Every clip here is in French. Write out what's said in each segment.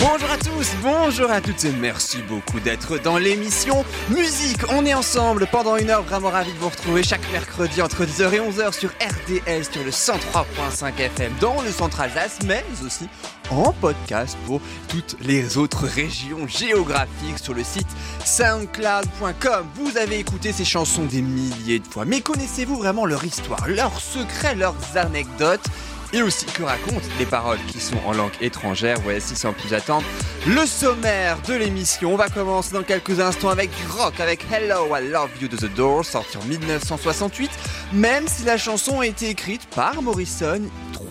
Bonjour à tous, bonjour à toutes et merci beaucoup d'être dans l'émission Musique. On est ensemble pendant une heure, vraiment ravi de vous retrouver chaque mercredi entre 10h et 11h sur RDL sur le 103.5 FM dans le centre Alsace, mais aussi en podcast pour toutes les autres régions géographiques sur le site soundcloud.com. Vous avez écouté ces chansons des milliers de fois, mais connaissez-vous vraiment leur histoire, leurs secrets, leurs anecdotes? Et aussi que racontent les paroles qui sont en langue étrangère. Voici sans plus attendre le sommaire de l'émission. On va commencer dans quelques instants avec du rock, avec Hello I Love You de The Doors, sorti en 1968, même si la chanson a été écrite par Morrison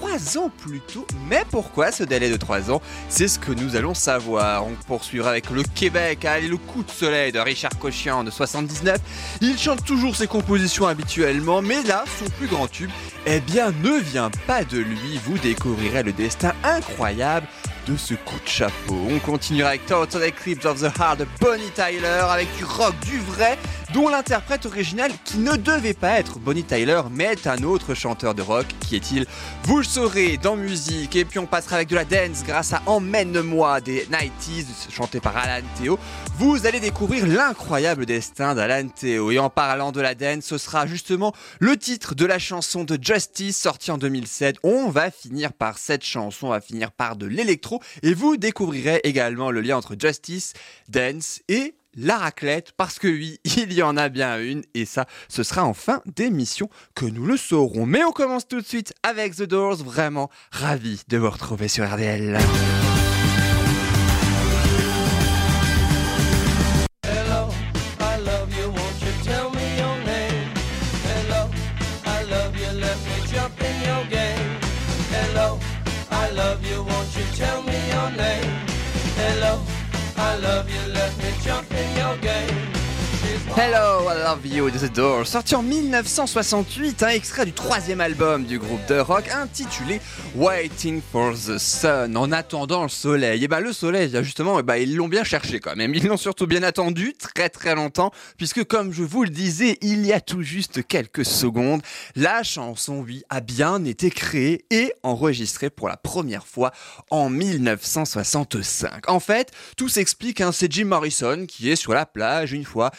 trois ans plus tôt. Mais pourquoi ce délai de trois ans? C'est ce que nous allons savoir. On poursuivra avec le Québec, allez, le coup de soleil de Richard Cochian de 79. Il chante toujours ses compositions habituellement, mais là, son plus grand tube, eh bien, ne vient pas de lui. Vous découvrirez le destin incroyable de ce coup de chapeau. On continuera avec Total Eclipse of the Heart de Bonnie Tyler, avec du rock, du vrai, dont l'interprète original qui ne devait pas être Bonnie Tyler, mais est un autre chanteur de rock. Qui est-il? Vous le saurez dans musique. Et puis on passera avec de la dance grâce à Emmène-moi des 90s, chanté par Alan Théo. Vous allez découvrir l'incroyable destin d'Alan Théo. Et en parlant de la dance, ce sera justement le titre de la chanson de Justice sortie en 2007. On va finir par cette chanson, on va finir par de l'électro. Et vous découvrirez également le lien entre Justice, Dance et la raclette, parce que oui, il y en a bien une, et ça, ce sera en fin d'émission que nous le saurons. Mais on commence tout de suite avec The Doors, vraiment ravi de vous retrouver sur RDL. Game. Hello, I Love You de The Doors, sorti en 1968, un extrait du troisième album du groupe de rock intitulé Waiting for the Sun, en attendant le soleil. Et ben le soleil, justement, eh ben, ils l'ont bien cherché quand même. Ils l'ont surtout bien attendu très très longtemps, puisque comme je vous le disais, il y a tout juste quelques secondes, la chanson, oui, a bien été créée et enregistrée pour la première fois en 1965. En fait, tout s'explique, hein, c'est Jim Morrison qui est sur la plage une fois,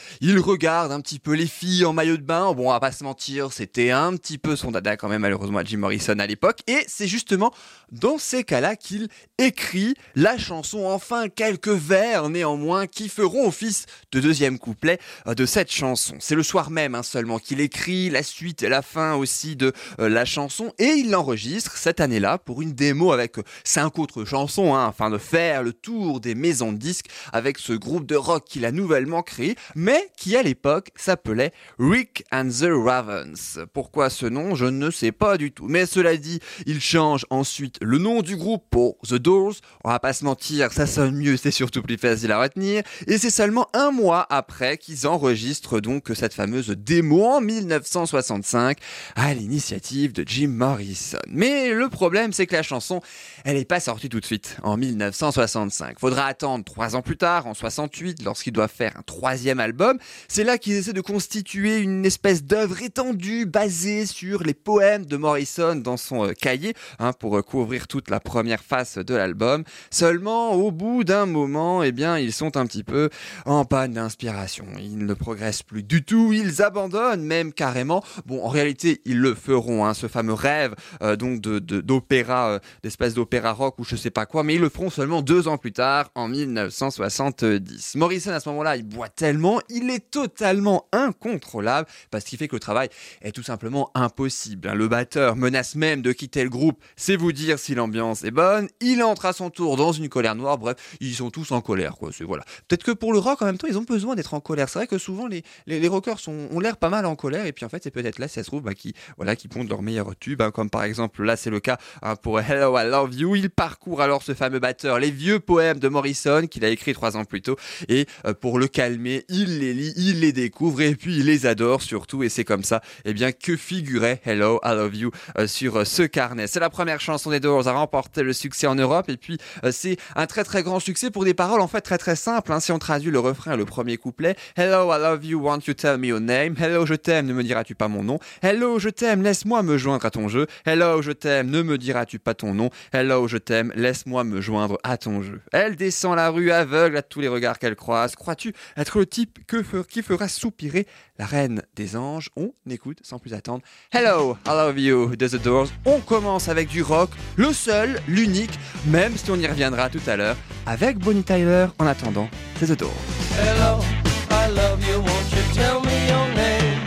regarde un petit peu les filles en maillot de bain. Bon, on va pas se mentir, c'était un petit peu son dada quand même, malheureusement, à Jim Morrison à l'époque. Et c'est justement dans ces cas-là qu'il écrit la chanson, enfin quelques vers néanmoins, qui feront office de deuxième couplet euh, de cette chanson. C'est le soir même hein, seulement qu'il écrit la suite et la fin aussi de euh, la chanson. Et il l'enregistre cette année-là pour une démo avec euh, cinq autres chansons, hein, afin de faire le tour des maisons de disques avec ce groupe de rock qu'il a nouvellement créé, mais qui à l'époque s'appelait Rick and the Ravens. Pourquoi ce nom? Je ne sais pas du tout. Mais cela dit, il change ensuite le nom du groupe pour The Doors. On va pas se mentir, ça sonne mieux, c'est surtout plus facile à retenir. Et c'est seulement un mois après qu'ils enregistrent donc cette fameuse démo en 1965 à l'initiative de Jim Morrison. Mais le problème, c'est que la chanson, elle n'est pas sortie tout de suite en 1965. Faudra attendre trois ans plus tard, en 68, lorsqu'ils doivent faire un troisième album. C'est là qu'ils essaient de constituer une espèce d'œuvre étendue basée sur les poèmes de Morrison dans son euh, cahier hein, pour euh, couvrir toute la première face de l'album. Seulement, au bout d'un moment, eh bien, ils sont un petit peu en panne d'inspiration. Ils ne progressent plus du tout, ils abandonnent même carrément. Bon, en réalité, ils le feront, hein, ce fameux rêve euh, donc d'opéra, d'espèce d'opéra rock ou je sais pas quoi, mais ils le feront seulement deux ans plus tard, en 1970. Morrison, à ce moment-là, il boit tellement, il est totalement incontrôlable, parce qu'il fait que le travail est tout simplement impossible. hein. Le batteur menace même de quitter le groupe, c'est vous dire si l'ambiance est bonne. Il entre à son tour dans une colère noire, bref, ils sont tous en colère, quoi. C'est voilà. Peut-être que pour le rock, en même temps, ils ont besoin d'être en colère. C'est vrai que souvent, les, rockers sont, ont l'air pas mal en colère, et puis en fait, c'est peut-être là, si ça se trouve, bah, qui, voilà, qui pondent leur meilleur tube, hein, comme par exemple, là, c'est le cas hein, pour Hello, I Love You. Il parcourt alors ce fameux batteur, les vieux poèmes de Morrison qu'il a écrit trois ans plus tôt, et euh, pour le calmer, il les lit, il les découvre et puis il les adore surtout. Et c'est comme ça, eh bien, que figurait Hello, I Love You euh, sur euh, ce carnet. C'est la première chanson des Doors à remporter le succès en Europe et puis euh, c'est un très très grand succès pour des paroles en fait très très simples. hein. Si on traduit le refrain le premier couplet, Hello, I love you, won't you tell me your name? Hello, je t'aime, ne me diras-tu pas mon nom? Hello, je t'aime, laisse-moi me joindre à ton jeu. Hello, je t'aime, ne me diras-tu pas ton nom? Hello, je t'aime, laisse-moi me joindre à ton jeu. Elle descend la rue aveugle à tous les regards qu'elle croise. Crois-tu être le type que fe- qui fera soupirer la reine des anges? On écoute sans plus attendre. Hello, I love you de The Doors. On commence avec du rock, le seul, l'unique, même si on y reviendra tout à l'heure, avec Bonnie Tyler. En attendant, c'est The Doors. Hello, I love you, won't you tell me your name?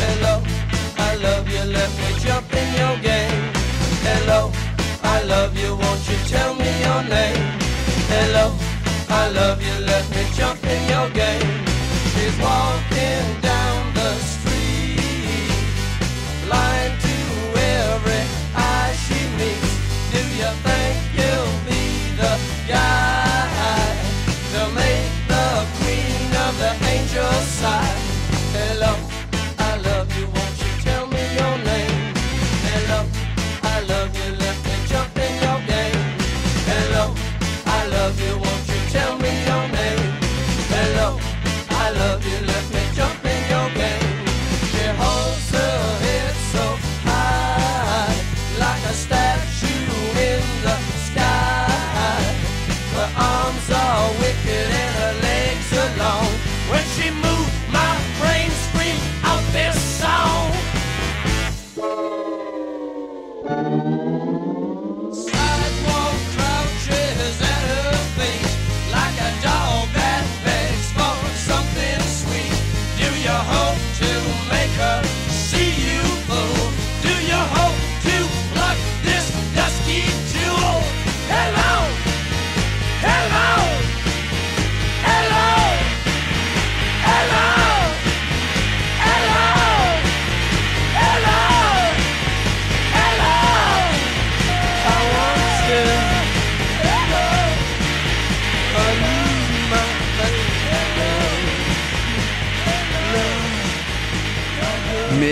Hello, I love you, let me jump in your game. Hello, I love you, won't you tell me your name? Hello, I love you, let me jump in your game. wall.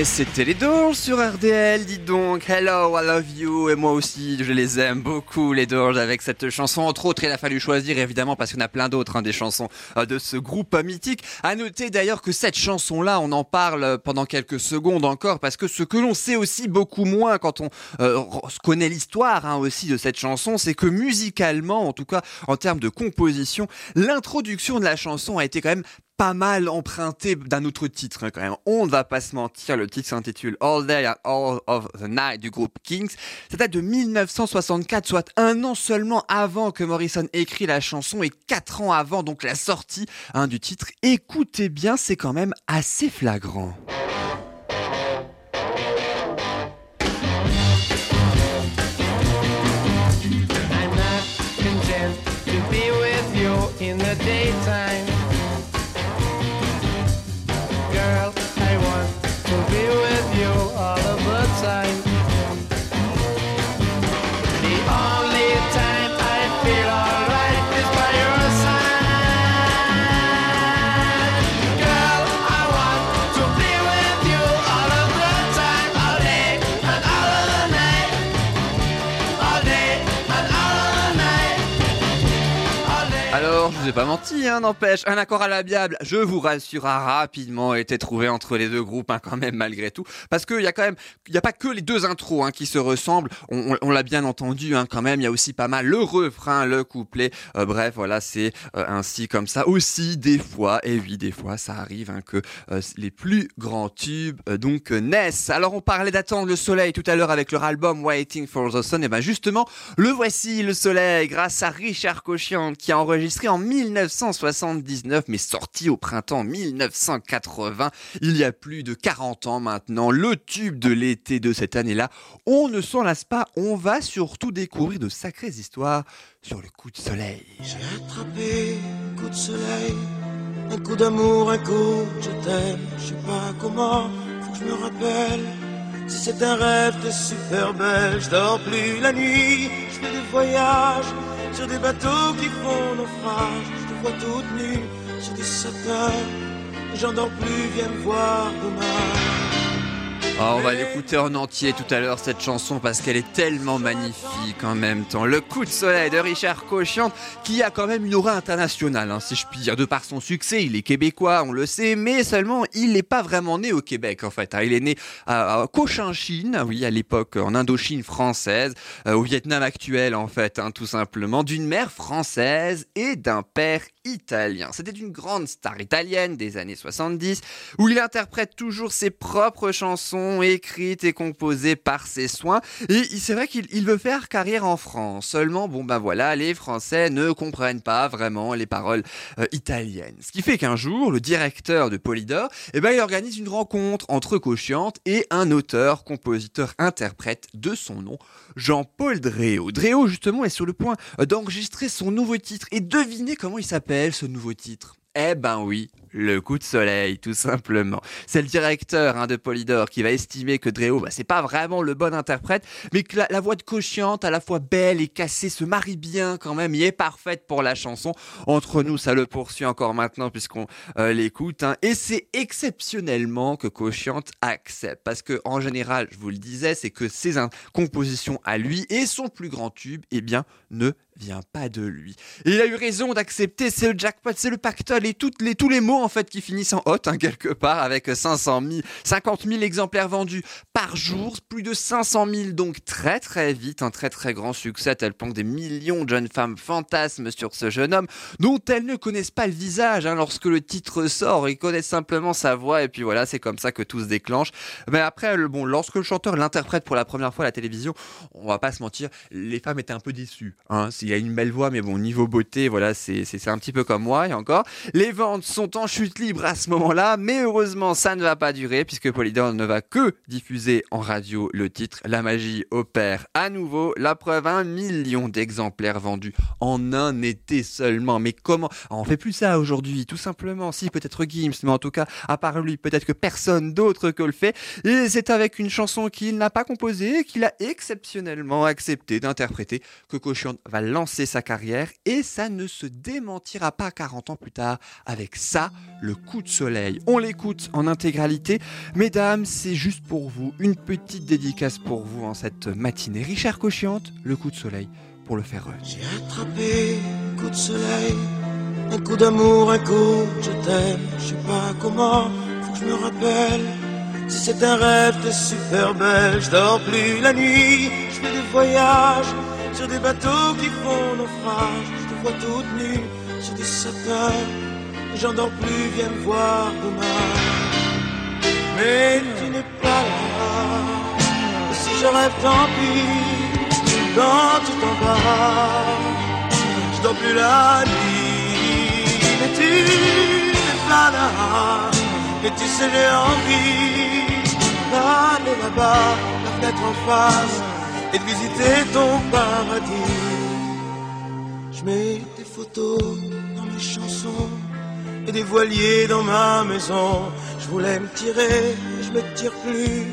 C'était les Doors sur RDL, dites donc. Hello, I love you. Et moi aussi, je les aime beaucoup, les Doors, avec cette chanson. Entre autres, il a fallu choisir, évidemment, parce qu'il y en a plein d'autres, hein, des chansons euh, de ce groupe mythique. À noter d'ailleurs que cette chanson-là, on en parle euh, pendant quelques secondes encore, parce que ce que l'on sait aussi beaucoup moins quand on euh, connaît l'histoire hein, aussi de cette chanson, c'est que musicalement, en tout cas en termes de composition, l'introduction de la chanson a été quand même pas mal emprunté d'un autre titre hein, quand même. On ne va pas se mentir, le titre s'intitule All Day and All of the Night du groupe Kings. Ça date de 1964, soit un an seulement avant que Morrison écrit la chanson et quatre ans avant donc la sortie hein, du titre. Écoutez bien, c'est quand même assez flagrant. Pas menti, hein, n'empêche, un accord à l'amiable, je vous rassure, a rapidement été trouvé entre les deux groupes, hein, quand même, malgré tout. Parce qu'il y a quand même, il n'y a pas que les deux intros hein, qui se ressemblent, on, on- on l'a bien entendu, hein, quand même, il y a aussi pas mal le refrain, le couplet, Euh, bref, voilà, c'est euh, ainsi comme ça. Aussi, des fois, et oui, des fois, ça arrive hein, que euh, les plus grands tubes, euh, donc, euh, naissent. Alors, on parlait d'attendre le soleil tout à l'heure avec leur album Waiting for the Sun, et ben justement, le voici, le soleil, grâce à Richard Cochian, qui a enregistré en 1979, mais sorti au printemps 1980, il y a plus de 40 ans maintenant, le tube de l'été de cette année-là. On ne s'en lasse pas, on va surtout découvrir de sacrées histoires sur le coup de soleil. J'ai attrapé coup de soleil, un coup d'amour, un coup je t'aime. Je sais comment, je me rappelle. Si c'est un rêve, t'es super belle. Je dors plus la nuit, je fais des voyages sur des bateaux qui font naufrage. Je te vois toute nue sur des satins j'en dors plus, viens me voir demain. Ah, on va l'écouter en entier tout à l'heure cette chanson parce qu'elle est tellement magnifique en même temps. Le coup de soleil de Richard Cochiante qui a quand même une aura internationale, hein, si je puis dire. De par son succès, il est québécois, on le sait, mais seulement il n'est pas vraiment né au Québec en fait. hein. Il est né à, à Cochinchine, oui, à l'époque en Indochine française, euh, au Vietnam actuel en fait, hein, tout simplement, d'une mère française et d'un père italien. C'était une grande star italienne des années 70 où il interprète toujours ses propres chansons écrites et composées par ses soins. Et c'est vrai qu'il il veut faire carrière en France. Seulement, bon ben voilà, les Français ne comprennent pas vraiment les paroles euh, italiennes. Ce qui fait qu'un jour, le directeur de Polydor, eh ben, il organise une rencontre entre Cochiante et un auteur, compositeur, interprète de son nom, Jean-Paul Dréau. Dréau, justement, est sur le point d'enregistrer son nouveau titre. Et devinez comment il s'appelle, ce nouveau titre? Eh ben oui, le coup de soleil, tout simplement. C'est le directeur hein, de Polydor qui va estimer que Dréo, bah, c'est pas vraiment le bon interprète, mais que la, voix de Cochiante, à la fois belle et cassée, se marie bien quand même, et est parfaite pour la chanson. Entre nous, ça le poursuit encore maintenant puisqu'on euh, l'écoute, hein. et c'est exceptionnellement que Cochiante accepte, parce que en général, je vous le disais, c'est que ses compositions à lui et son plus grand tube, eh bien, ne vient pas de lui. Il a eu raison d'accepter, c'est le jackpot, c'est le pactole et les, tous les mots en fait qui finissent en hot hein, quelque part avec 500 000, 50 000 exemplaires vendus par jour, plus de 500 000 donc très très vite, un très très grand succès tel point des millions de jeunes femmes fantasment sur ce jeune homme dont elles ne connaissent pas le visage hein, lorsque le titre sort, ils connaissent simplement sa voix et puis voilà c'est comme ça que tout se déclenche. Mais après le, bon lorsque le chanteur l'interprète pour la première fois à la télévision, on va pas se mentir, les femmes étaient un peu déçues. Hein. Il a une belle voix, mais bon, niveau beauté, voilà, c'est un petit peu comme moi, et encore. Les ventes sont en chute libre à ce moment-là, mais heureusement, ça ne va pas durer, puisque Polydor ne va que diffuser en radio le titre. La magie opère à nouveau. La preuve, un million d'exemplaires vendus en un été seulement. Mais comment? Ah, On fait plus ça aujourd'hui, tout simplement. Si, peut-être Gims, mais en tout cas, à part lui, peut-être que personne d'autre que le fait. Et c'est avec une chanson qu'il n'a pas composée, qu'il a exceptionnellement accepté d'interpréter, que Cochon va lancer sa carrière et ça ne se démentira pas 40 ans plus tard avec ça, le coup de soleil. On l'écoute en intégralité. Mesdames, c'est juste pour vous, une petite dédicace pour vous en cette matinée. Richard Cochiante, le coup de soleil, pour le faire. J'ai attrapé un coup de soleil, un coup d'amour, un coup je t'aime. Je sais pas comment, faut que je me rappelle. Si c'est un rêve, t'es super belle. Je dors plus la nuit, je fais des voyages sur des bateaux qui font naufrage. Je te vois toute nue sur des satins. J'en dors plus, viens me voir demain. Mais tu n'es pas là. Si je rêve, tant pis. Quand tu t'en vas, je dors plus la nuit. Mais tu n'es pas là. Et tu sais, j'ai envie d'aller là-bas, la fenêtre en face, et de visiter ton paradis. Je mets des photos dans mes chansons et des voiliers dans ma maison. Je voulais me tirer, mais je me tire plus.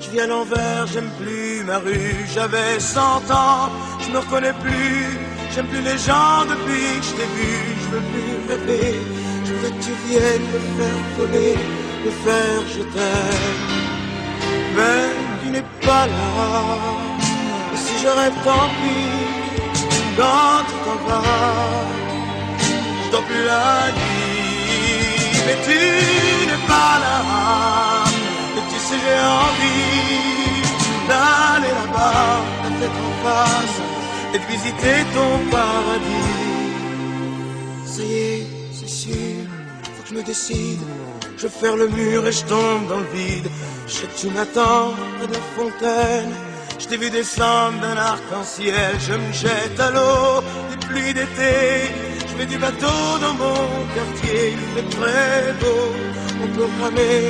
Je vis à l'envers, j'aime plus ma rue. J'avais 100 ans, je me reconnais plus. J'aime plus les gens depuis que je t'ai vu. Je veux plus rêver. Je veux que tu viennes me faire voler, me faire je t'aime. Mais tu n'es pas là. Si je tant pis. Quand tu t'en vas, je dors plus la nuit. Mais tu n'es pas là. Et tu sais, j'ai envie d'aller là-bas, la tête en face, et de visiter ton paradis. Ça y est, c'est sûr, faut que je me décide. Je faire le mur et je tombe dans le vide. Je tu m'attends de la fontaine. Je t'ai vu descendre d'un arc-en-ciel. Je me jette à l'eau des pluies d'été. Je fais du bateau dans mon quartier. Il fait très beau. On peut ramer.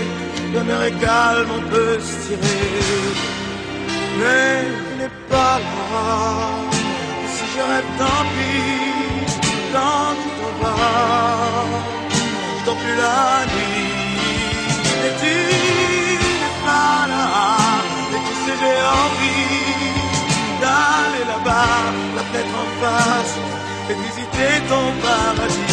La mer est calme, on peut se tirer. Mais tu n'es pas là. Si je tant pis. Quand tu t'en vas, je dors plus la nuit. Et visiter ton paradis.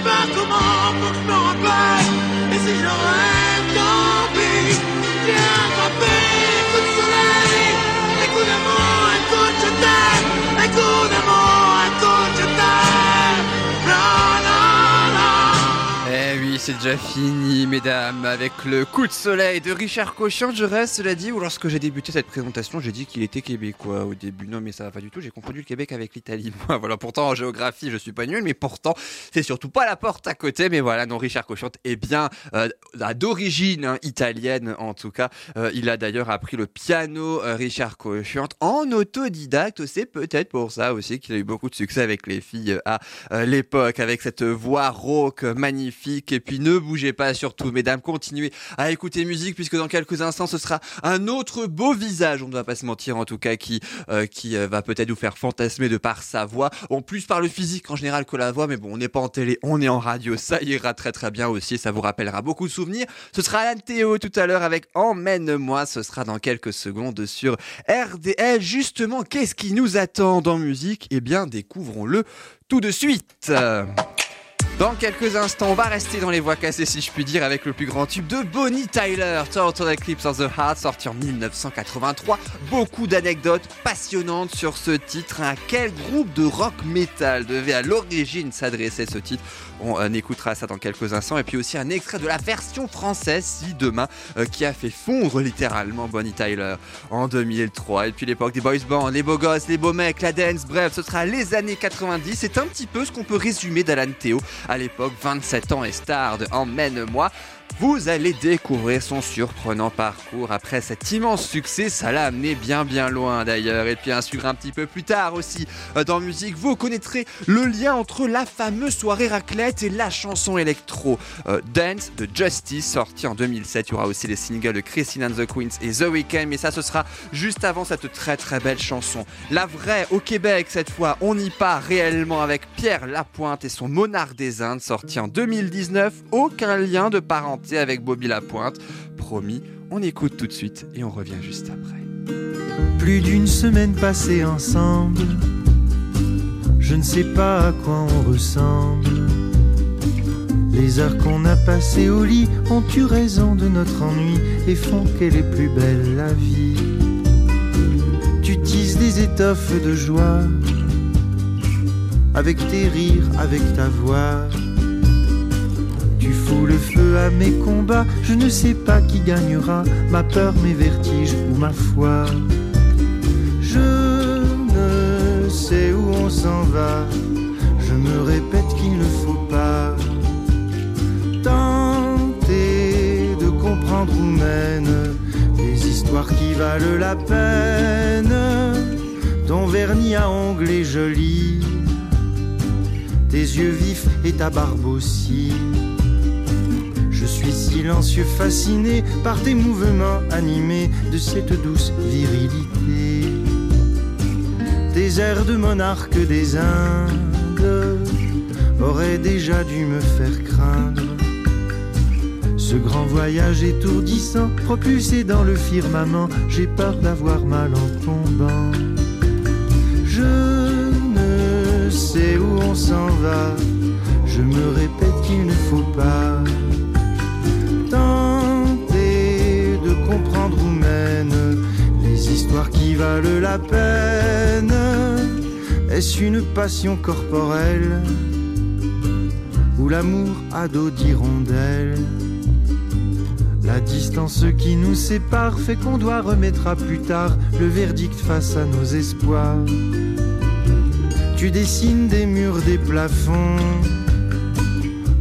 Pas comment c'est déjà fini, mesdames, avec le coup de soleil de Richard Cochian. Je reste, cela dit, où lorsque j'ai débuté cette présentation, j'ai dit qu'il était québécois au début. Non, mais ça va pas du tout, j'ai confondu le Québec avec l'Italie. Voilà, pourtant en géographie, je suis pas nul, mais pourtant, c'est surtout pas la porte à côté. Mais voilà, non, Richard Cochian est bien euh, d'origine hein, italienne, en tout cas. Euh, il a d'ailleurs appris le piano, euh, Richard Cochian, en autodidacte. C'est peut-être pour ça aussi qu'il a eu beaucoup de succès avec les filles à l'époque, avec cette voix rauque magnifique. Et ne bougez pas surtout, mesdames, continuez à écouter musique, puisque dans quelques instants, ce sera un autre beau visage, on ne va pas se mentir en tout cas, qui, euh, euh, va peut-être vous faire fantasmer de par sa voix, en plus par le physique en général que la voix, mais bon, on n'est pas en télé, on est en radio, ça ira très très bien aussi, ça vous rappellera beaucoup de souvenirs. Ce sera Alan Théo tout à l'heure avec Emmène-moi, ce sera dans quelques secondes sur RDL. Justement, qu'est-ce qui nous attend dans musique? Eh bien, découvrons-le tout de suite. Dans quelques instants, on va rester dans les voix cassées, si je puis dire, avec le plus grand tube de Bonnie Tyler, Total Eclipse of the Heart, sorti en 1983. Beaucoup d'anecdotes passionnantes sur ce titre. À quel groupe de rock metal devait à l'origine s'adresser ce titre On écoutera ça dans quelques instants. Et puis aussi un extrait de la version française, si demain, euh, qui a fait fondre littéralement Bonnie Tyler en 2003. Et puis l'époque des boys bands, les beaux gosses, les beaux mecs, la dance, bref, ce sera les années 90. C'est un petit peu ce qu'on peut résumer d'Alan Théo à l'époque, 27 ans et star de Emmène-moi. Vous allez découvrir son surprenant parcours. Après cet immense succès, ça l'a amené bien bien loin d'ailleurs. Et puis un suivre un petit peu plus tard aussi euh, dans musique, vous connaîtrez le lien entre la fameuse soirée raclette et la chanson électro euh, Dance de Justice sorti en 2007. Il y aura aussi les singles de Christine and the Queens et The Weeknd, mais ça ce sera juste avant cette très très belle chanson. La vraie au Québec cette fois, on y part réellement avec Pierre Lapointe et son Monarque des Indes sorti en 2019. Aucun lien de parenté avec Bobby Lapointe. Promis, on écoute tout de suite et on revient juste après. Plus d'une semaine passée ensemble, je ne sais pas à quoi on ressemble. Les heures qu'on a passées au lit ont eu raison de notre ennui et font qu'elle est plus belle la vie. Tu tisses des étoffes de joie, avec tes rires, avec ta voix. Tu fous le feu à mes combats, je ne sais pas qui gagnera, ma peur, mes vertiges ou ma foi. Je ne sais où on s'en va, je me répète qu'il ne faut pas tenter de comprendre où mènent les histoires qui valent la peine. Ton vernis à ongles est joli, tes yeux vifs et ta barbe aussi. Suis silencieux, fasciné par tes mouvements animés de cette douce virilité. Des airs de monarque des Indes auraient déjà dû me faire craindre. Ce grand voyage étourdissant, propulsé dans le firmament, j'ai peur d'avoir mal en tombant. Je ne sais où on s'en va, je me répète qu'il ne faut pas histoires qui valent la peine. Est-ce une passion corporelle ou l'amour à dos d'hirondelle La distance qui nous sépare fait qu'on doit remettre à plus tard le verdict face à nos espoirs. Tu dessines des murs, des plafonds.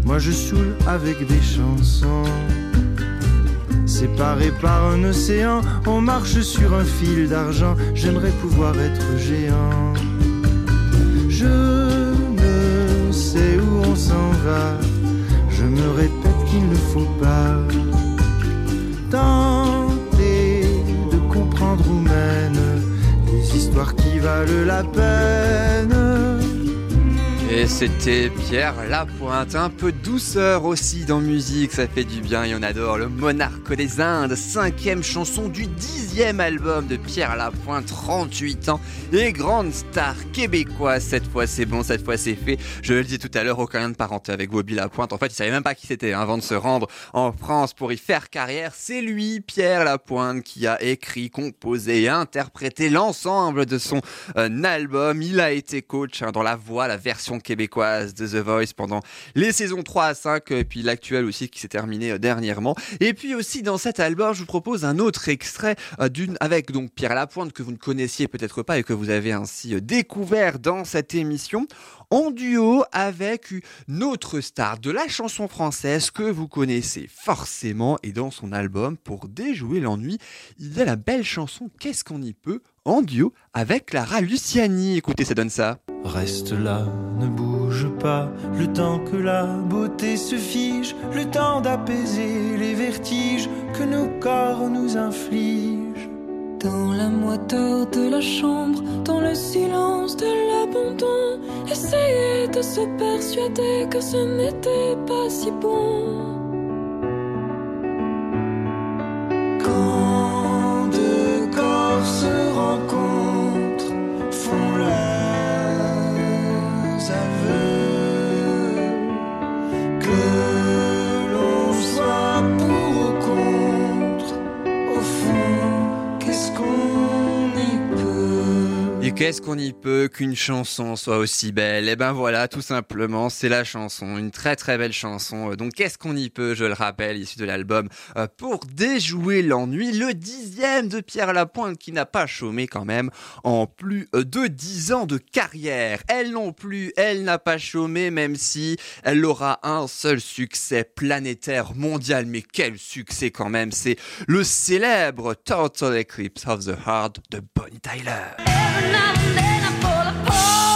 Moi je saoule avec des chansons. Séparés par un océan, on marche sur un fil d'argent. J'aimerais pouvoir être géant. Je ne sais où on s'en va. Je me répète qu'il ne faut pas tenter de comprendre où mènent les histoires qui valent la peine. Et c'était Pierre Lapointe, un peu de douceur aussi dans musique, ça fait du bien et on adore le Monarque des Indes, cinquième chanson du dixième album de Pierre Lapointe, 38 ans et grande star québécoise. Cette fois c'est bon, cette fois c'est fait. Je le disais tout à l'heure, aucun lien de parenté avec Bobby Lapointe. En fait, il savait même pas qui c'était hein, avant de se rendre en France pour y faire carrière. C'est lui, Pierre Lapointe, qui a écrit, composé et interprété l'ensemble de son euh, album. Il a été coach hein, dans la voix, la version québécoise de The Voice pendant les saisons 3 à 5 et puis l'actuel aussi qui s'est terminé euh, dernièrement. Et puis aussi dans cet album, je vous propose un autre extrait euh, d'une avec donc Pierre Lapointe que vous ne connaissiez peut-être pas et que vous avez ainsi euh, découvert dans cette émission en duo avec une autre star de la chanson française que vous connaissez forcément et dans son album pour déjouer l'ennui, il y a la belle chanson Qu'est-ce qu'on y peut en duo avec Clara Luciani. Écoutez, ça donne ça. Reste là, ne bouge pas, le temps que la beauté se fige, le temps d'apaiser les vertiges que nos corps nous infligent. Dans la moiteur de la chambre, dans le silence de l'abandon, essayer de se persuader que ce n'était pas si bon. Qu'est-ce qu'on y peut qu'une chanson soit aussi belle? Et ben voilà, tout simplement, c'est la chanson, une très très belle chanson. Donc qu'est-ce qu'on y peut, je le rappelle, issu de l'album euh, Pour déjouer l'ennui, le dixième de Pierre Lapointe qui n'a pas chômé quand même en plus euh, de dix ans de carrière. Elle non plus, elle n'a pas chômé même si elle aura un seul succès planétaire mondial. Mais quel succès quand même, c'est le célèbre Total Eclipse of the Heart de Bonnie Tyler. Every now and then I fall apart,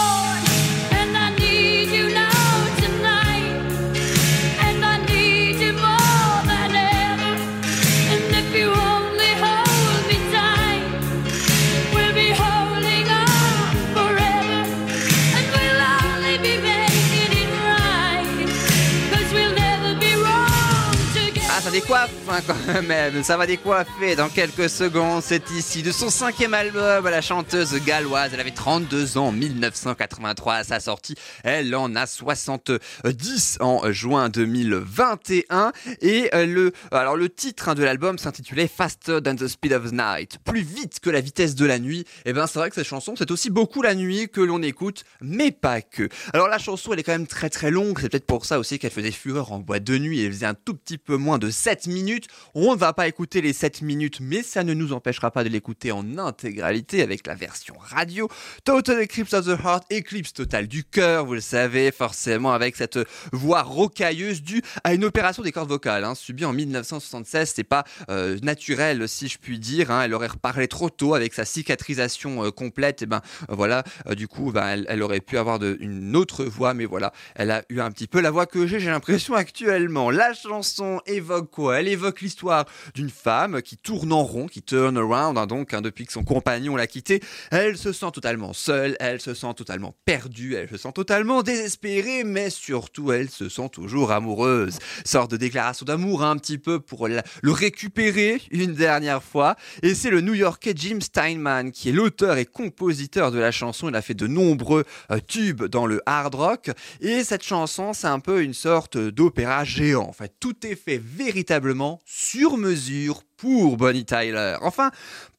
hein, quand même, ça va décoiffer dans quelques secondes. C'est ici de son cinquième album, la chanteuse galloise. Elle avait 32 ans en 1983 à sa sortie. Elle en a 70 en juin 2021. Et euh, le, alors le titre hein, de l'album s'intitulait Faster Than the Speed of the Night. Plus vite que la vitesse de la nuit. Et ben c'est vrai que cette chanson, c'est aussi beaucoup la nuit que l'on écoute, mais pas que. Alors la chanson, elle est quand même très très longue. C'est peut-être pour ça aussi qu'elle faisait fureur en boîte de nuit. Elle faisait un tout petit peu moins de 7 minutes. On ne va pas écouter les 7 minutes, mais ça ne nous empêchera pas de l'écouter en intégralité avec la version radio. Total Eclipse of the Heart, éclipse totale du cœur, vous le savez, forcément avec cette voix rocailleuse due à une opération des cordes vocales, hein, subie en 1976. C'est pas euh, naturel, si je puis dire. hein. Elle aurait reparlé trop tôt avec sa cicatrisation euh, complète. Et ben euh, voilà, euh, du coup, ben, elle, aurait pu avoir une autre voix, mais voilà, elle a eu un petit peu la voix que j'ai, j'ai l'impression actuellement. La chanson évoque quoi? Elle évoque l'histoire d'une femme qui tourne en rond, qui turn around, hein, donc hein, depuis que son compagnon l'a quittée. Elle se sent totalement seule, elle se sent totalement perdue, elle se sent totalement désespérée, mais surtout elle se sent toujours amoureuse. Sorte de déclaration d'amour hein, un petit peu pour le récupérer une dernière fois. Et c'est le New-Yorkais Jim Steinman qui est l'auteur et compositeur de la chanson. Il a fait de nombreux euh, tubes dans le hard rock. Et cette chanson, c'est un peu une sorte d'opéra géant. En fait, tout est fait véritablement sur mesure pour Bonnie Tyler. Enfin,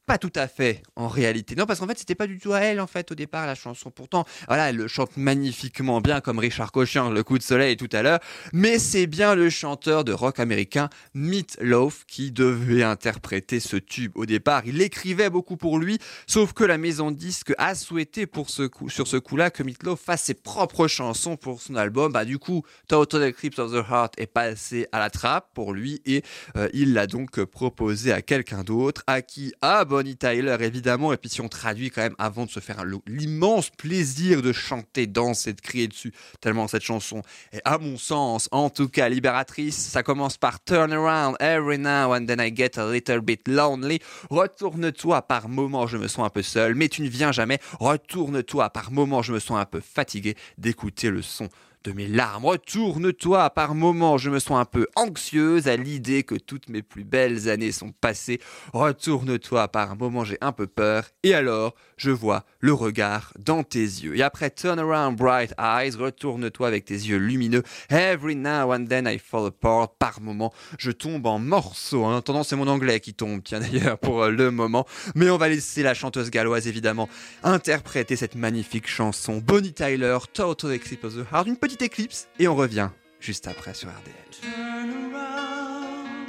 pas tout à fait en réalité. Non, parce qu'en fait, c'était pas du tout à elle en fait au départ la chanson. Pourtant, voilà, elle le chante magnifiquement bien comme Richard Cochian, le coup de soleil tout à l'heure. Mais c'est bien le chanteur de rock américain Meat Loaf qui devait interpréter ce tube au départ. Il écrivait beaucoup pour lui, sauf que la maison disque a souhaité pour ce coup, sur ce coup-là que Meat Loaf fasse ses propres chansons pour son album. Bah du coup, Total Eclipse of the Heart est passé à la trappe pour lui et euh, il l'a donc proposé à quelqu'un d'autre, à qui à Bonnie Tyler évidemment, et puis si on traduit quand même avant de se faire l'immense plaisir de chanter, danser, de crier dessus, tellement cette chanson est à mon sens, en tout cas libératrice, ça commence par Turn around every now and then I get a little bit lonely, retourne-toi par moments je me sens un peu seul, mais tu ne viens jamais, retourne-toi par moments je me sens un peu fatigué d'écouter le son de mes larmes. Retourne-toi, par moments je me sens un peu anxieuse à l'idée que toutes mes plus belles années sont passées. Retourne-toi, par moments j'ai un peu peur. Et alors, je vois le regard dans tes yeux. Et après Turn around bright eyes, retourne-toi avec tes yeux lumineux. Every now and then I fall apart. Par moments, je tombe en morceaux. En attendant, c'est mon anglais qui tombe, tiens d'ailleurs, pour euh, le moment. Mais on va laisser la chanteuse galloise, évidemment, interpréter cette magnifique chanson. Bonnie Tyler, Total Eclipse of the Heart. Une petite éclipse. Et on revient juste après sur RDL.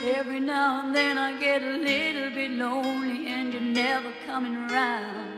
Every now and then I get a little bit lonely and you're never coming around.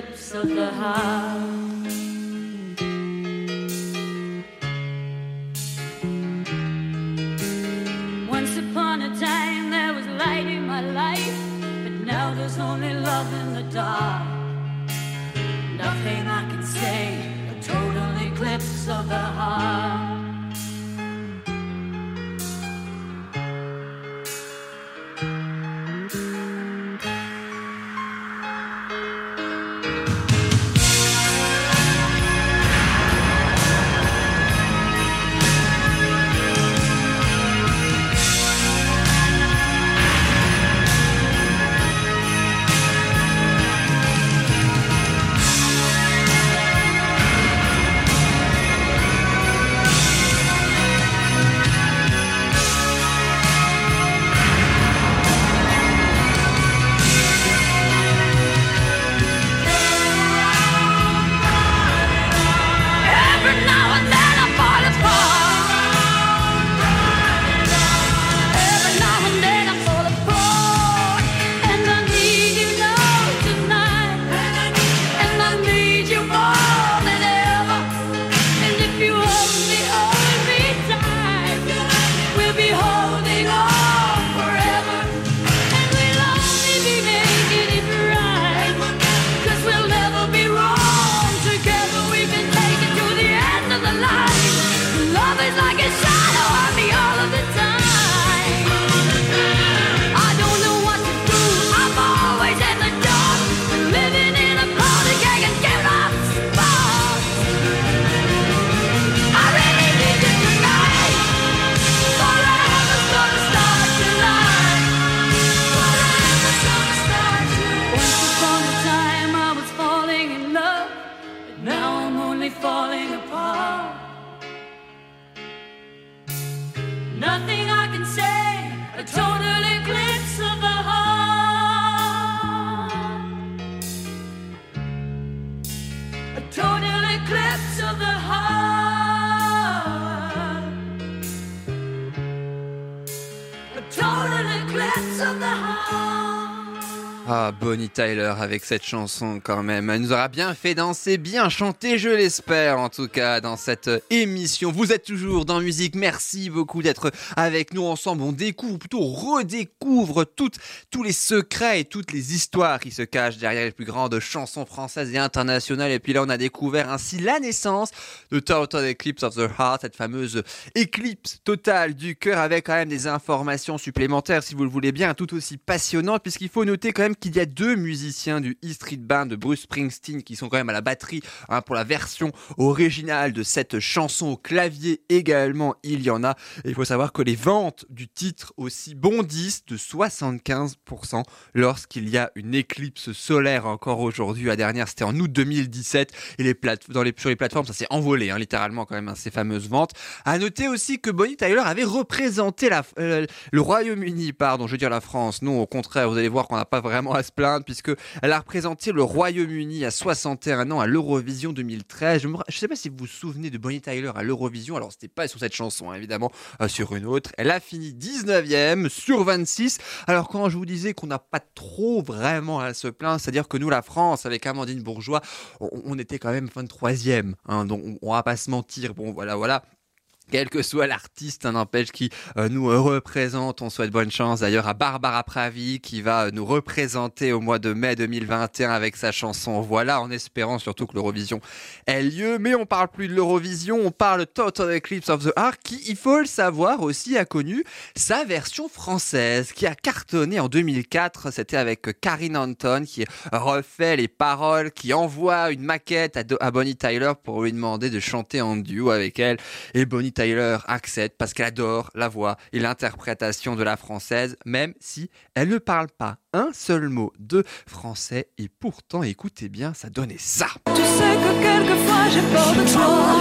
Of the heart. Tyler avec cette chanson quand même. Elle nous aura bien fait danser, bien chanter, je l'espère en tout cas, dans cette émission. Vous êtes toujours dans Musique. Merci beaucoup d'être avec nous ensemble. On découvre, ou plutôt redécouvre toutes, tous les secrets et toutes les histoires qui se cachent derrière les plus grandes chansons françaises et internationales. Et puis là, on a découvert ainsi la naissance de Total Eclipse of the Heart, cette fameuse éclipse totale du cœur avec quand même des informations supplémentaires, si vous le voulez bien, tout aussi passionnantes, puisqu'il faut noter quand même qu'il y a deux musiciens du E Street Band de Bruce Springsteen qui sont quand même à la batterie hein, pour la version originale de cette chanson au clavier également. Il y en a. Il faut savoir que les ventes du titre aussi bondissent de 75% lorsqu'il y a une éclipse solaire encore aujourd'hui. La dernière, c'était en août 2017 et les plate dans les, sur les plateformes, ça s'est envolé hein, littéralement quand même hein, ces fameuses ventes. À noter aussi que Bonnie Tyler avait représenté la, euh, le Royaume-Uni, pardon, je veux dire la France. Non, au contraire, vous allez voir qu'on n'a pas vraiment à se plaindre puisque elle a représenté le Royaume-Uni à 61 ans à l'Eurovision 2013. Je ne sais pas si vous vous souvenez de Bonnie Tyler à l'Eurovision. Alors c'était pas sur cette chanson, hein, évidemment, euh, sur une autre. Elle a fini 19e sur 26. Alors quand je vous disais qu'on n'a pas trop vraiment à se plaindre, c'est-à-dire que nous, la France, avec Amandine Bourgeois, on, on était quand même 23e. Hein, donc on, on va pas se mentir. Bon, voilà, voilà quel que soit l'artiste, un n'empêche qui euh, nous euh, représente. On souhaite bonne chance d'ailleurs à Barbara Pravi qui va euh, nous représenter au mois de mai 2021 avec sa chanson Voilà, en espérant surtout que l'Eurovision ait lieu. Mais on parle plus de l'Eurovision, on parle Total Eclipse of the Heart qui, il faut le savoir aussi, a connu sa version française qui a cartonné en 2004. C'était avec Karine Anton qui refait les paroles, qui envoie une maquette à, à Bonnie Tyler pour lui demander de chanter en duo avec elle. Et Bonnie Tyler accepte parce qu'elle adore la voix et l'interprétation de la française, même si elle ne parle pas un seul mot de français. Et pourtant, écoutez bien, ça donnait ça. Tu sais que quelquefois j'ai peur de toi.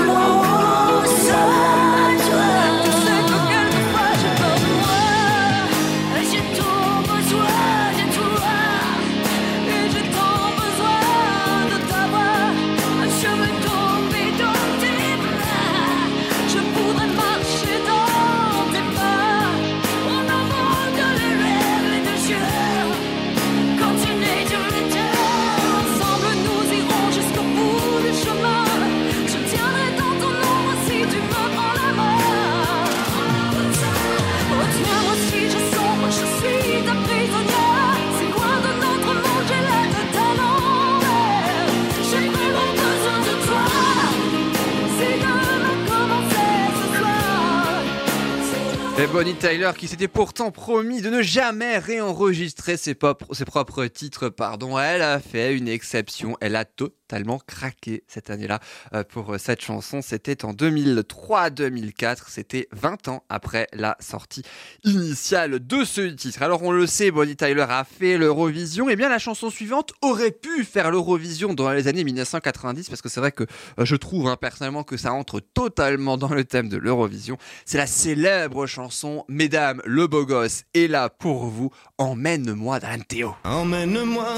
Et Bonnie Tyler qui s'était pourtant promis de ne jamais réenregistrer ses, propres titres, pardon, elle a fait une exception. Elle a totalement craqué cette année-là euh, pour euh, cette chanson. C'était en 2003-2004. C'était 20 ans après la sortie initiale de ce titre. Alors on le sait, Bonnie Tyler a fait l'Eurovision. Et bien la chanson suivante aurait pu faire l'Eurovision dans les années 1990 parce que c'est vrai que euh, je trouve hein, personnellement que ça entre totalement dans le thème de l'Eurovision. C'est la célèbre chanson Mesdames, le beau gosse est là pour vous. Emmène-moi Théo. Emmène-moi.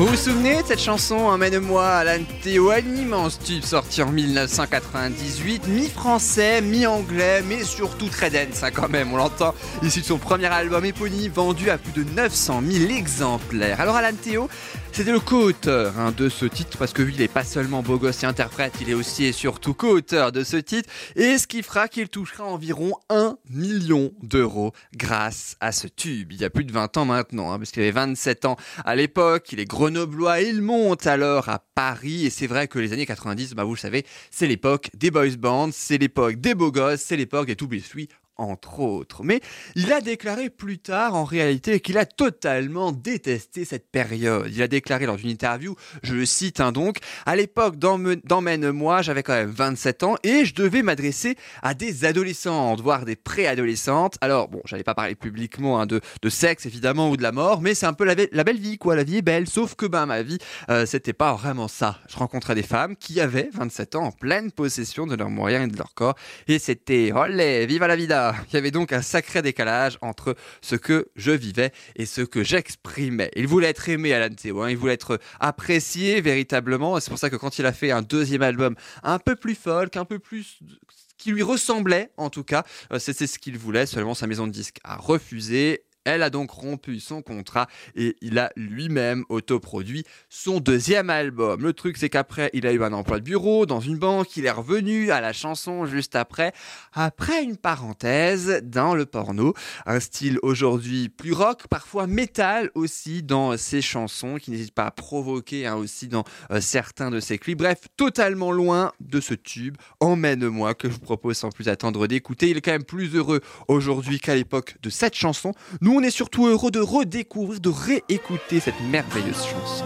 Vous vous souvenez de cette chanson Emmène-moi Alan Théo, un immense tube sorti en 1998, mi-français, mi-anglais, mais surtout très dense hein, quand même, on l'entend, issu de son premier album éponyme vendu à plus de 900 000 exemplaires. Alors Alan Théo, c'était le co-auteur hein, de ce titre, parce que lui, il est pas seulement beau gosse et interprète, il est aussi et surtout co-auteur de ce titre, et ce qui fera qu'il touchera environ 1 million d'euros grâce à ce tube. Il y a plus de 20 ans maintenant, hein, parce qu'il avait 27 ans à l'époque, il est grenoblois, il monte alors à Paris, et c'est vrai que les années 90, bah vous le savez, c'est l'époque des boys bands, c'est l'époque des beaux gosses, c'est l'époque des tout biscuits entre autres. Mais il a déclaré plus tard, en réalité, qu'il a totalement détesté cette période. Il a déclaré lors d'une interview, je le cite hein, donc, à l'époque d'Emmène-moi, j'avais quand même 27 ans et je devais m'adresser à des adolescentes, voire des préadolescentes. Alors, bon, j'allais pas parler publiquement hein, de, sexe, évidemment, ou de la mort, mais c'est un peu la belle vie, quoi. La vie est belle, sauf que, ben, ma vie, euh, c'était pas vraiment ça. Je rencontrais des femmes qui avaient 27 ans en pleine possession de leurs moyens et de leur corps, et c'était, olé, viva la vida Il y avait donc un sacré décalage entre ce que je vivais et ce que j'exprimais. Il voulait être aimé, Alan Théo, hein, il voulait être apprécié véritablement, c'est pour ça que quand il a fait un deuxième album un peu plus folk, un peu plus qui lui ressemblait en tout cas, euh, c'était ce qu'il voulait, seulement sa maison de disques a refusé. Elle a donc rompu son contrat et il a lui-même autoproduit son deuxième album. Le truc, c'est qu'après, il a eu un emploi de bureau dans une banque, il est revenu à la chanson juste après, après une parenthèse dans le porno. Un style aujourd'hui plus rock, parfois métal aussi dans ses chansons, qui n'hésite pas à provoquer hein, aussi dans euh, certains de ses clips. Bref, totalement loin de ce tube, Emmène-moi, que je vous propose sans plus attendre d'écouter. Il est quand même plus heureux aujourd'hui qu'à l'époque de cette chanson. On est surtout heureux de redécouvrir, de réécouter cette merveilleuse chanson.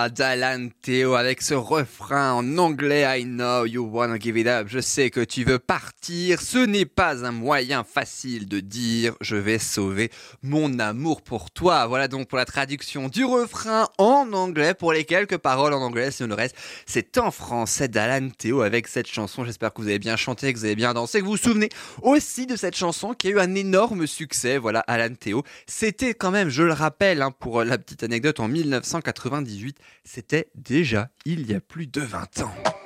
Emmène-moi d'Alan Théo avec ce refrain en anglais I know you wanna give it up. Je sais que tu veux partir. Ce n'est pas un moyen facile de dire je vais sauver mon amour pour toi. Voilà donc pour la traduction du refrain en anglais pour les quelques paroles en anglais. Sinon le reste c'est en français d'Alan Théo avec cette chanson. J'espère que vous avez bien chanté, que vous avez bien dansé, que vous vous souvenez aussi de cette chanson qui a eu un énorme succès. Voilà Alan Théo. C'était quand même, je le rappelle, hein, pour la petite anecdote, en 1998, c'était déjà il y a plus de 20 ans.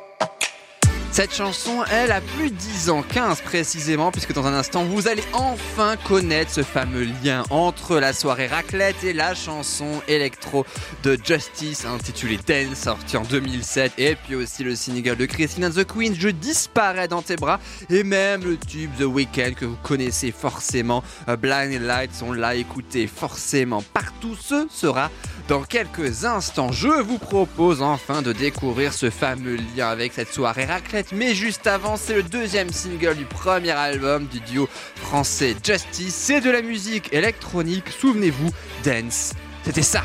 Cette chanson, elle a plus de 10 ans, 15 précisément, puisque dans un instant, vous allez enfin connaître ce fameux lien entre la soirée raclette et la chanson électro de Justice, intitulée Dance, sortie en 2007, et puis aussi le single de Christine and the Queen, Je disparais dans tes bras, et même le tube The Weeknd que vous connaissez forcément, euh, Blind Lights, on l'a écouté forcément partout, ce sera dans quelques instants, je vous propose enfin de découvrir ce fameux lien avec cette soirée raclette. Mais juste avant, c'est le deuxième single du premier album du duo français Justice. C'est de la musique électronique. Souvenez-vous, Dance. C'était ça.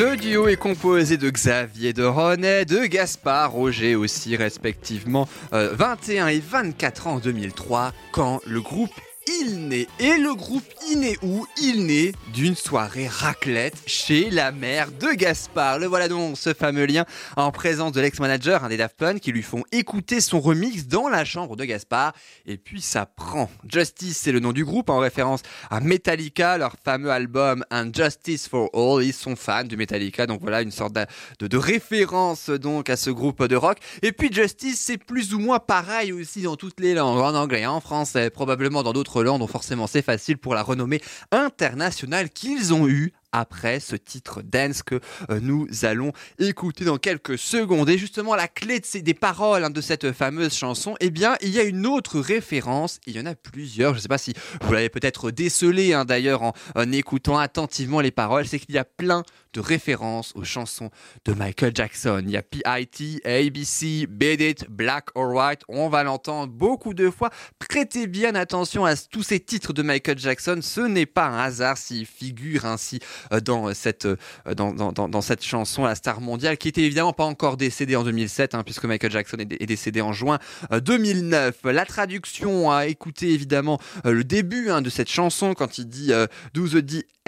Le duo est composé de Xavier de Ronet, de Gaspard Roger aussi respectivement euh, 21 et 24 ans en 2003 quand le groupe il naît. Et le groupe il naît où Il naît d'une soirée raclette chez la mère de Gaspard. Le voilà donc ce fameux lien en présence de l'ex-manager hein, des Daft qui lui font écouter son remix dans la chambre de Gaspard. Et puis ça prend. Justice, c'est le nom du groupe en référence à Metallica, leur fameux album And Justice for All. Ils sont fans de Metallica, donc voilà une sorte de, de, de référence donc à ce groupe de rock. Et puis Justice, c'est plus ou moins pareil aussi dans toutes les langues, en anglais, en français, probablement dans d'autres langues, donc forcément c'est facile pour la renommée internationale qu'ils ont eue après ce titre dance que euh, nous allons écouter dans quelques secondes. Et justement, la clé des paroles hein, de cette fameuse chanson, eh bien, il y a une autre référence. Il y en a plusieurs. Je ne sais pas si vous l'avez peut-être décelé hein, d'ailleurs en, écoutant attentivement les paroles. C'est qu'il y a plein de références aux chansons de Michael Jackson. Il y a P.I.T., ABC, Beat It, Black or White. On va l'entendre beaucoup de fois. Prêtez bien attention à tous ces titres de Michael Jackson. Ce n'est pas un hasard s'ils figurent ainsi dans cette, euh, dans, dans, cette chanson, la star mondiale, qui était évidemment pas encore décédée en 2007, hein, puisque Michael Jackson est, dé- est décédé en juin euh, 2009. La traduction a écouté évidemment euh, le début hein, de cette chanson quand il dit euh, Do the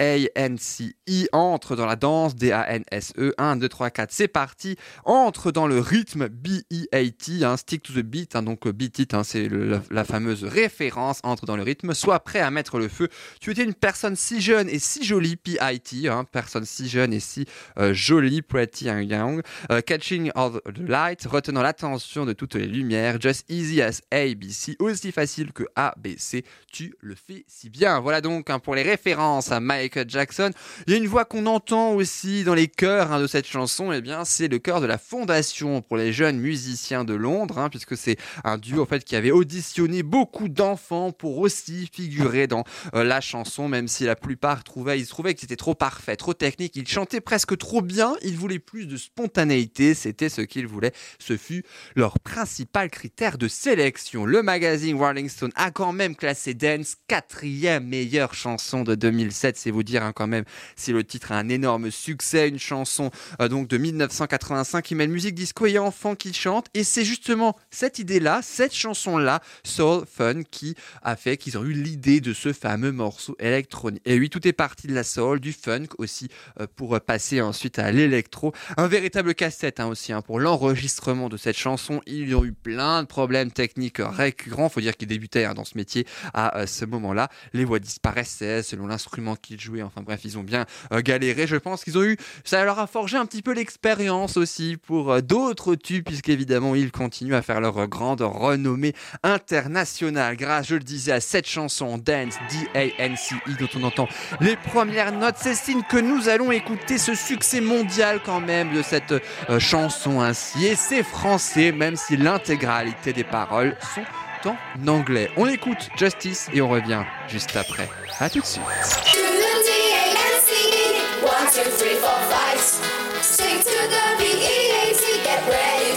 D-A-N-C-I, entre dans la danse, D-A-N-S-E, 1, 2, 3, 4, c'est parti, entre dans le rythme B-E-A-T, hein, stick to the beat, hein, donc beat it, hein, c'est la, fameuse référence, entre dans le rythme, sois prêt à mettre le feu. Tu étais une personne si jeune et si jolie, P-I-T, personne si jeune et si euh, jolie, pretty and young, euh, catching all the light, retenant l'attention de toutes les lumières, just easy as ABC, aussi facile que ABC, tu le fais si bien. Voilà donc pour les références à Jackson. Il y a une voix qu'on entend aussi dans les chœurs hein, de cette chanson, et bien c'est le chœur de la Fondation pour les jeunes musiciens de Londres, hein, puisque c'est un duo en fait qui avait auditionné beaucoup d'enfants pour aussi figurer dans euh, la chanson, même si la plupart trouvaient, ils trouvaient que c'était trop parfait, trop technique, ils chantaient presque trop bien, ils voulaient plus de spontanéité, c'était ce qu'ils voulaient, ce fut leur principal critère de sélection. Le magazine Rolling Stone a quand même classé Dance quatrième meilleure chanson de 2007, c'est vous dire hein, quand même si le titre a un énorme succès, une chanson euh, donc de 1985 qui mêle musique disco et enfants qui chantent, et c'est justement cette idée-là, cette chanson-là, Soul Fun, qui a fait qu'ils ont eu l'idée de ce fameux morceau électronique. Et oui, tout est parti de la soul, du funk aussi, euh, pour passer ensuite à l'électro. Un véritable cassette hein, aussi hein, pour l'enregistrement de cette chanson. Ils ont eu plein de problèmes techniques récurrents. Faut dire qu'ils débutaient dans ce métier à euh, ce moment-là. Les voix disparaissaient selon l'instrument qu'ils jouaient. Enfin bref, ils ont bien euh, galéré. Je pense qu'ils ont eu, ça leur a forgé un petit peu l'expérience aussi pour euh, d'autres tubes, puisqu'évidemment ils continuent à faire leur euh, grande renommée internationale. Grâce, je le disais, à cette chanson Dance D-A-N-C-E dont on entend les premières notes. C'est signe que nous allons écouter ce succès mondial quand même de cette chanson ainsi. Et c'est français, même si l'intégralité des paroles sont en anglais. On écoute Justice et on revient juste après. À tout de suite.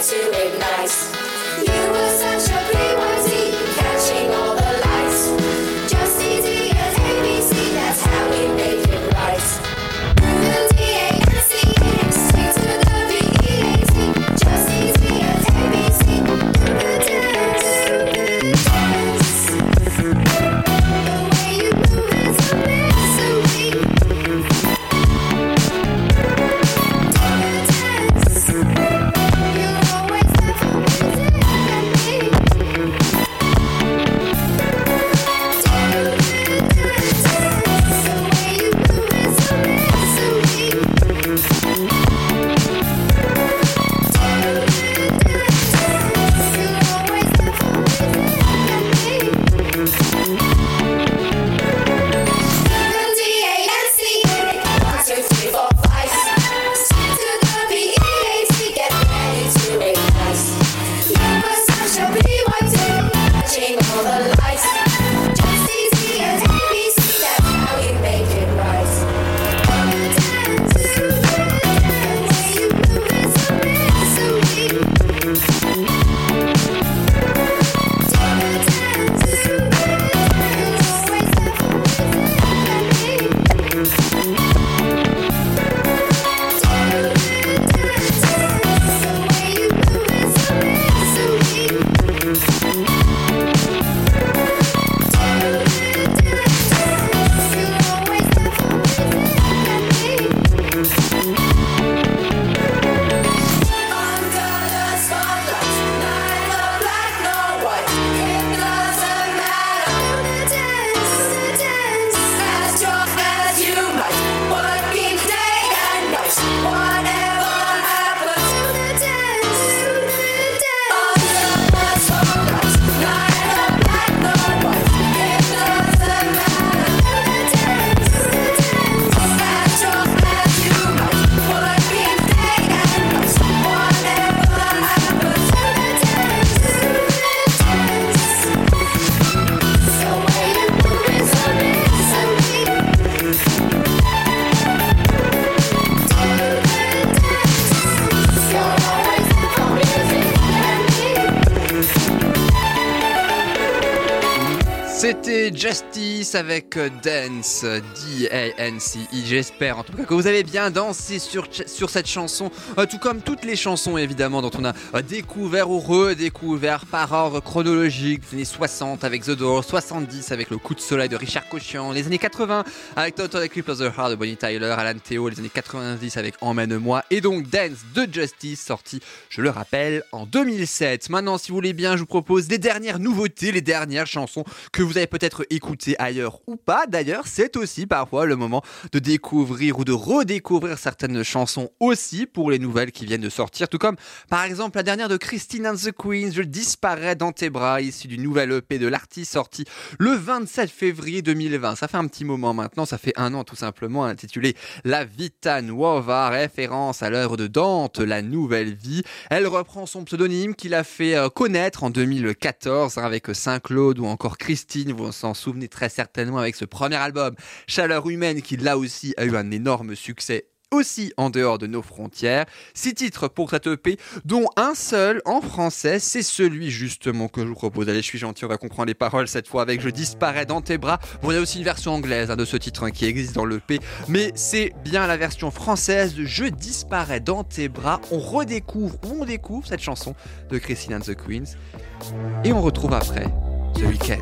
To ignite. You were such a P-Y-T, catching avec euh, Dance, D-A-N-C-E. J'espère en tout cas que vous avez bien dansé sur, sur cette chanson, euh, tout comme toutes les chansons évidemment dont on a euh, découvert ou redécouvert par ordre chronologique. Les années 60 avec The Doors, 70 avec Le coup de soleil de Richard Cochian, les années 80 avec Total Eclipse of the Heart de Bonnie Tyler, Alan Theo, les années 90 avec Emmène-moi et donc Dance de Justice sorti, je le rappelle, en 2007. Maintenant, si vous voulez bien, je vous propose les dernières nouveautés, les dernières chansons que vous avez peut-être écoutées ailleurs ou pas. D'ailleurs, c'est aussi parfois le moment de découvrir ou de redécouvrir certaines chansons aussi pour les nouvelles qui viennent de sortir. Tout comme, par exemple, la dernière de Christine and the Queens, Je disparais dans tes bras, ici du nouvel EP de l'artiste sorti le 27 février 2020. Ça fait un petit moment maintenant, ça fait un an tout simplement, intitulé La Vita Nuova, référence à l'œuvre de Dante, La Nouvelle Vie. Elle reprend son pseudonyme qu'il a fait euh, connaître en 2014 hein, avec Saint-Claude ou encore Christine. Vous s'en souvenez très certainement avec ce premier album, Chaleur Humaine, qui là aussi a eu un énorme succès aussi en dehors de nos frontières. Six titres pour cette EP, dont un seul en français, c'est celui justement que je vous propose. Allez, je suis gentil, on va comprendre les paroles cette fois avec Je disparais dans tes bras. Bon, il y a aussi une version anglaise hein, de ce titre hein, qui existe dans l'EP, mais c'est bien la version française de Je disparais dans tes bras. On redécouvre, on découvre cette chanson de Christine and the Queens et on retrouve après The Weeknd.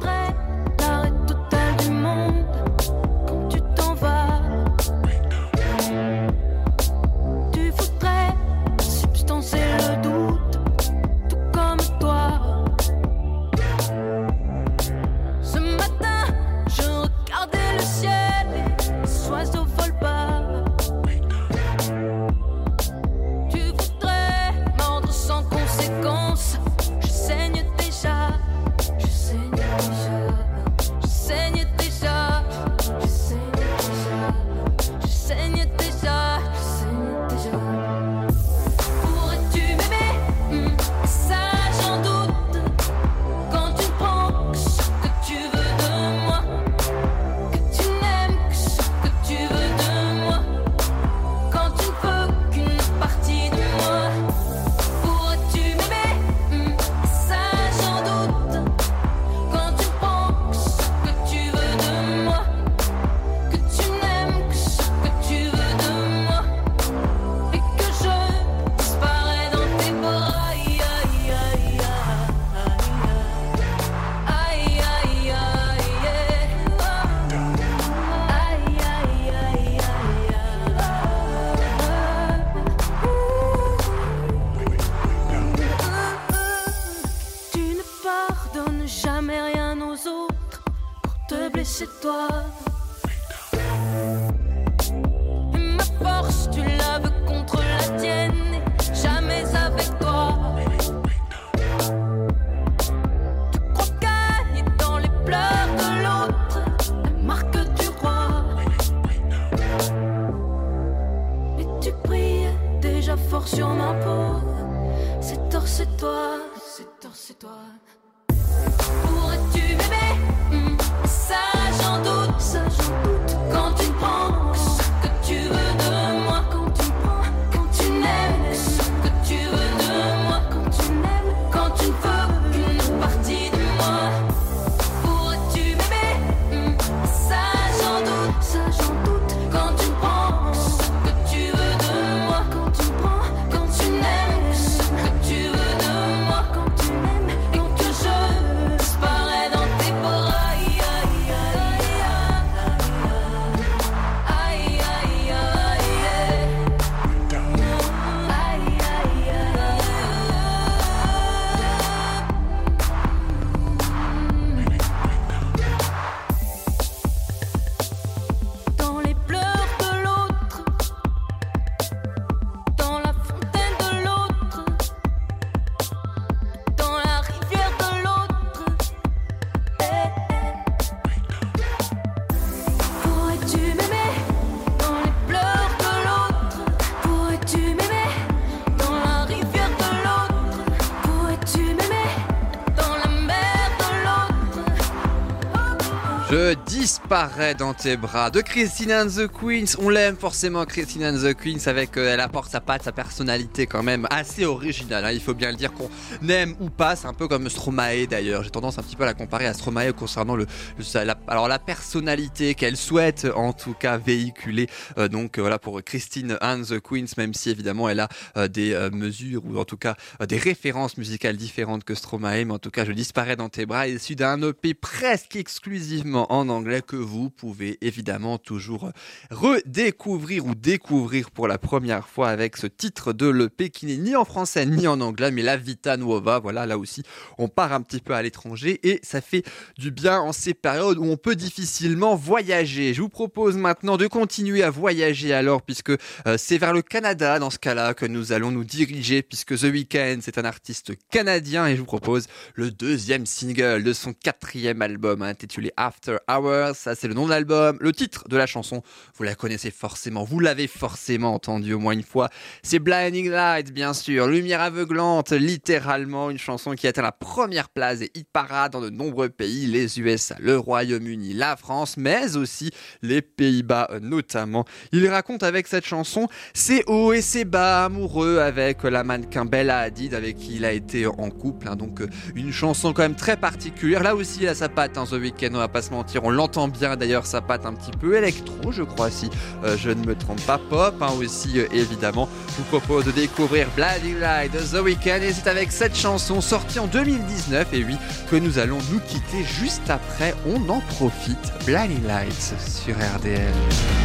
Je disparais dans tes bras de Christine and the Queens. On l'aime forcément Christine and the Queens avec euh, elle apporte sa patte, sa personnalité quand même assez originale. hein. Il faut bien le dire qu'on aime ou pas. C'est un peu comme Stromae d'ailleurs. J'ai tendance un petit peu à la comparer à Stromae concernant le, la, alors la personnalité qu'elle souhaite en tout cas véhiculer. Euh, donc euh, voilà pour Christine and the Queens, même si évidemment elle a des mesures ou en tout cas des références musicales différentes que Stromae. Mais en tout cas, je disparais dans tes bras issu d'un EP presque exclusivement en anglais que vous pouvez évidemment toujours redécouvrir ou découvrir pour la première fois avec ce titre de l'EP qui n'est ni en français ni en anglais, mais la Vita Nuova. Voilà, là aussi, on part un petit peu à l'étranger et ça fait du bien en ces périodes où on peut difficilement voyager. Je vous propose maintenant de continuer à voyager alors puisque euh, c'est vers le Canada dans ce cas-là que nous allons nous diriger puisque The Weeknd c'est un artiste canadien et je vous propose le deuxième single de son quatrième album intitulé After Hours. Ça c'est le nom de l'album. Le titre de la chanson, vous la connaissez forcément, vous l'avez forcément entendu au moins une fois. C'est Blinding Light bien sûr, lumière aveuglante, littéralement une chanson qui atteint la première place des hit parades dans de nombreux pays, les USA, le Royaume-Uni, la France, mais aussi les Pays-Bas notamment. Il raconte avec cette chanson ses hauts et ses bas amoureux avec la mannequin Bella Hadid avec qui il a été en couple. hein. donc euh, une chanson quand même très particulière. Là aussi, il a sa patte, hein, The Weeknd, on va pas se mentir. On l'entend bien d'ailleurs, sa patte un petit peu électro, je crois, si euh, je ne me trompe pas. Pop hein, aussi, euh, évidemment. Je vous propose de découvrir Bloody de The Weeknd et c'est avec cette chanson sortie en 2019 et oui que nous allons nous quitter juste après. On en profite. Bloody Lights sur RDL.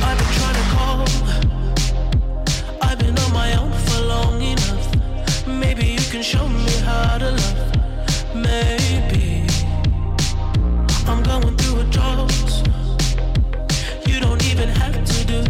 Been trying to call.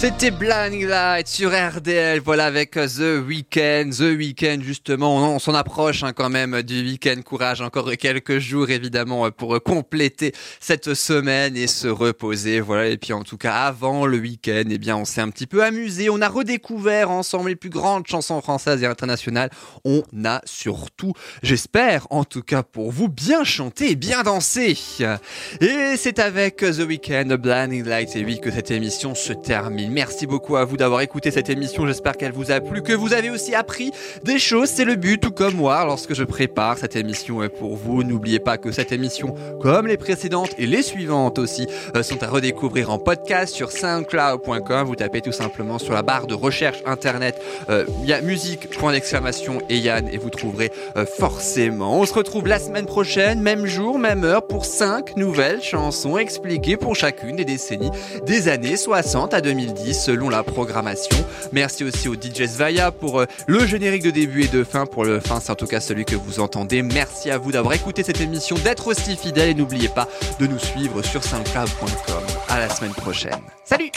C'était Blinding Light sur RDL, voilà avec euh, The Weeknd. The Weeknd, justement, on, s'en approche hein, quand même du week-end. Courage, encore quelques jours évidemment euh, pour euh, compléter cette semaine et se reposer. Voilà, et puis en tout cas, avant le week-end, eh bien, on s'est un petit peu amusé. On a redécouvert ensemble les plus grandes chansons françaises et internationales. On a surtout, j'espère, en tout cas pour vous, bien chanté et bien dansé. Et c'est avec The Weeknd, Blinding Lights, et oui, que cette émission se termine. Merci beaucoup à vous d'avoir écouté cette émission. J'espère qu'elle vous a plu, que vous avez aussi appris des choses. C'est le but, tout comme moi, lorsque je prépare cette émission pour vous. N'oubliez pas que cette émission, comme les précédentes et les suivantes aussi, euh, sont à redécouvrir en podcast sur soundcloud.com. Vous tapez tout simplement sur la barre de recherche internet, euh, il y a musique, point d'exclamation et Yann, et vous trouverez euh, forcément. On se retrouve la semaine prochaine, même jour, même heure, pour 5 nouvelles chansons expliquées pour chacune des décennies des années 60 à 2010 selon la programmation. Merci aussi au DJ Svaya pour euh, le générique de début et de fin. Pour le fin, c'est en tout cas celui que vous entendez. Merci à vous d'avoir écouté cette émission, d'être aussi fidèle et n'oubliez pas de nous suivre sur soundcloud.com. À la semaine prochaine. Salut